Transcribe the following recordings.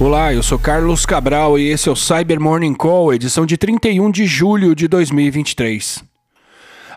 Olá, eu sou Carlos Cabral e esse é o Cyber Morning Call, edição de 31 de julho de 2023.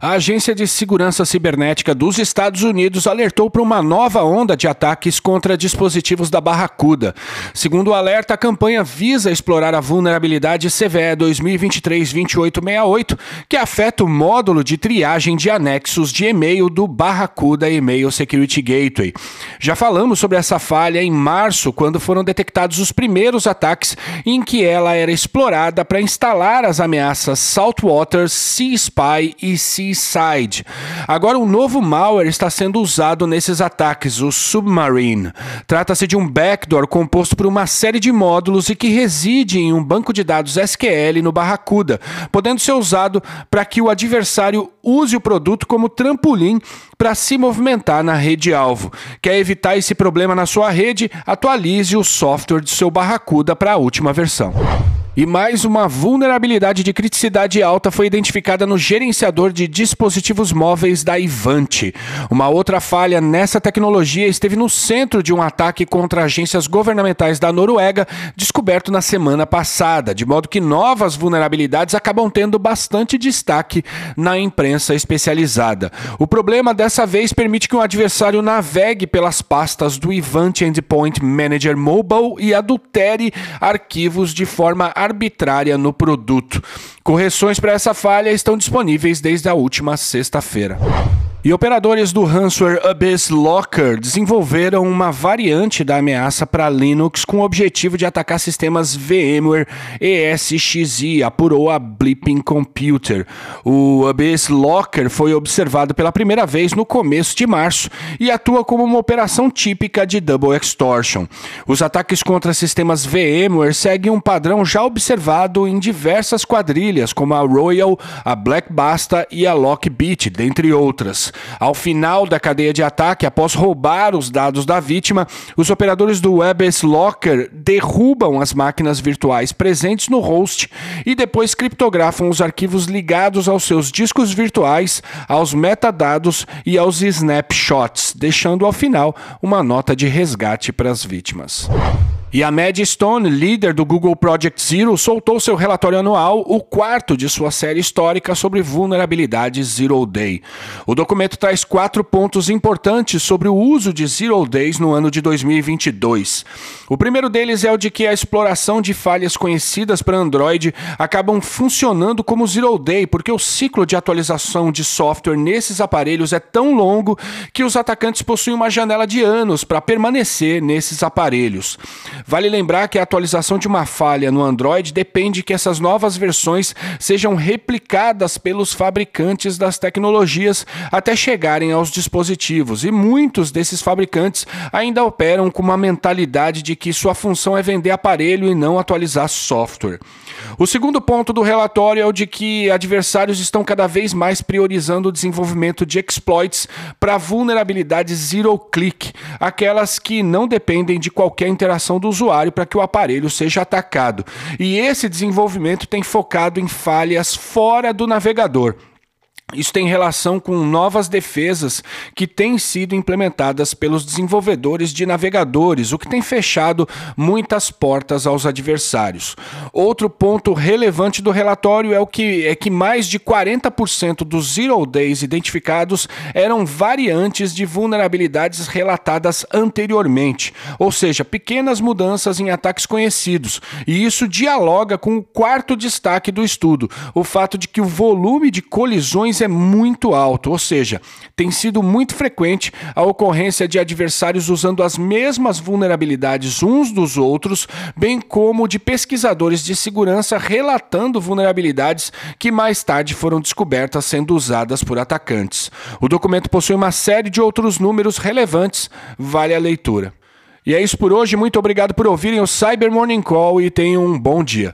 A Agência de Segurança Cibernética dos Estados Unidos alertou para uma nova onda de ataques contra dispositivos da Barracuda. Segundo o alerta, a campanha visa explorar a vulnerabilidade CVE 2023-2868, que afeta o módulo de triagem de anexos de e-mail do Barracuda Email Security Gateway. Já falamos sobre essa falha em março, quando foram detectados os primeiros ataques em que ela era explorada para instalar as ameaças Saltwater, Sea Spy e Sea Side. Agora, um novo malware está sendo usado nesses ataques, o Submarine. Trata-se de um backdoor composto por uma série de módulos e que reside em um banco de dados SQL no Barracuda, podendo ser usado para que o adversário use o produto como trampolim para se movimentar na rede-alvo. Quer evitar esse problema na sua rede? Atualize o software do seu Barracuda para a última versão. E mais uma vulnerabilidade de criticidade alta foi identificada no gerenciador de dispositivos móveis da Ivanti. Uma outra falha nessa tecnologia esteve no centro de um ataque contra agências governamentais da Noruega, descoberto na semana passada, de modo que novas vulnerabilidades acabam tendo bastante destaque na imprensa especializada. O problema dessa vez permite que um adversário navegue pelas pastas do Ivanti Endpoint Manager Mobile e adultere arquivos de forma arbitrária no produto. Correções para essa falha estão disponíveis desde a última sexta-feira. E operadores do ransomware Abyss Locker desenvolveram uma variante da ameaça para Linux com o objetivo de atacar sistemas VMware ESXi, apurou a Blipping Computer. O Abyss Locker foi observado pela primeira vez no começo de março e atua como uma operação típica de Double Extortion. Os ataques contra sistemas VMware seguem um padrão já observado em diversas quadrilhas, como a Royal, a Black Basta e a Lockbit, dentre outras. Ao final da cadeia de ataque, após roubar os dados da vítima, os operadores do WebS Locker derrubam as máquinas virtuais presentes no host e depois criptografam os arquivos ligados aos seus discos virtuais, aos metadados e aos snapshots, deixando ao final uma nota de resgate para as vítimas. E a Mad Stone, líder do Google Project Zero, soltou seu relatório anual, o quarto de sua série histórica sobre vulnerabilidades Zero Day. O documento traz quatro pontos importantes sobre o uso de Zero Days no ano de 2022. O primeiro deles é o de que a exploração de falhas conhecidas para Android acabam funcionando como Zero Day, porque o ciclo de atualização de software nesses aparelhos é tão longo que os atacantes possuem uma janela de anos para permanecer nesses aparelhos. Vale lembrar que a atualização de uma falha no Android depende que essas novas versões sejam replicadas pelos fabricantes das tecnologias até chegarem aos dispositivos, e muitos desses fabricantes ainda operam com uma mentalidade de que sua função é vender aparelho e não atualizar software. O segundo ponto do relatório é o de que adversários estão cada vez mais priorizando o desenvolvimento de exploits para vulnerabilidades zero click, aquelas que não dependem de qualquer interação do usuário para que o aparelho seja atacado. E esse desenvolvimento tem focado em falhas fora do navegador. Isso tem relação com novas defesas que têm sido implementadas pelos desenvolvedores de navegadores, o que tem fechado muitas portas aos adversários. Outro ponto relevante do relatório é o que é que mais de 40% dos zero days identificados eram variantes de vulnerabilidades relatadas anteriormente, ou seja, pequenas mudanças em ataques conhecidos. E isso dialoga com o quarto destaque do estudo, o fato de que o volume de colisões é muito alto, ou seja, tem sido muito frequente a ocorrência de adversários usando as mesmas vulnerabilidades uns dos outros, bem como de pesquisadores de segurança relatando vulnerabilidades que mais tarde foram descobertas sendo usadas por atacantes. O documento possui uma série de outros números relevantes, vale a leitura. E é isso por hoje, muito obrigado por ouvirem o Cyber Morning Call e tenham um bom dia.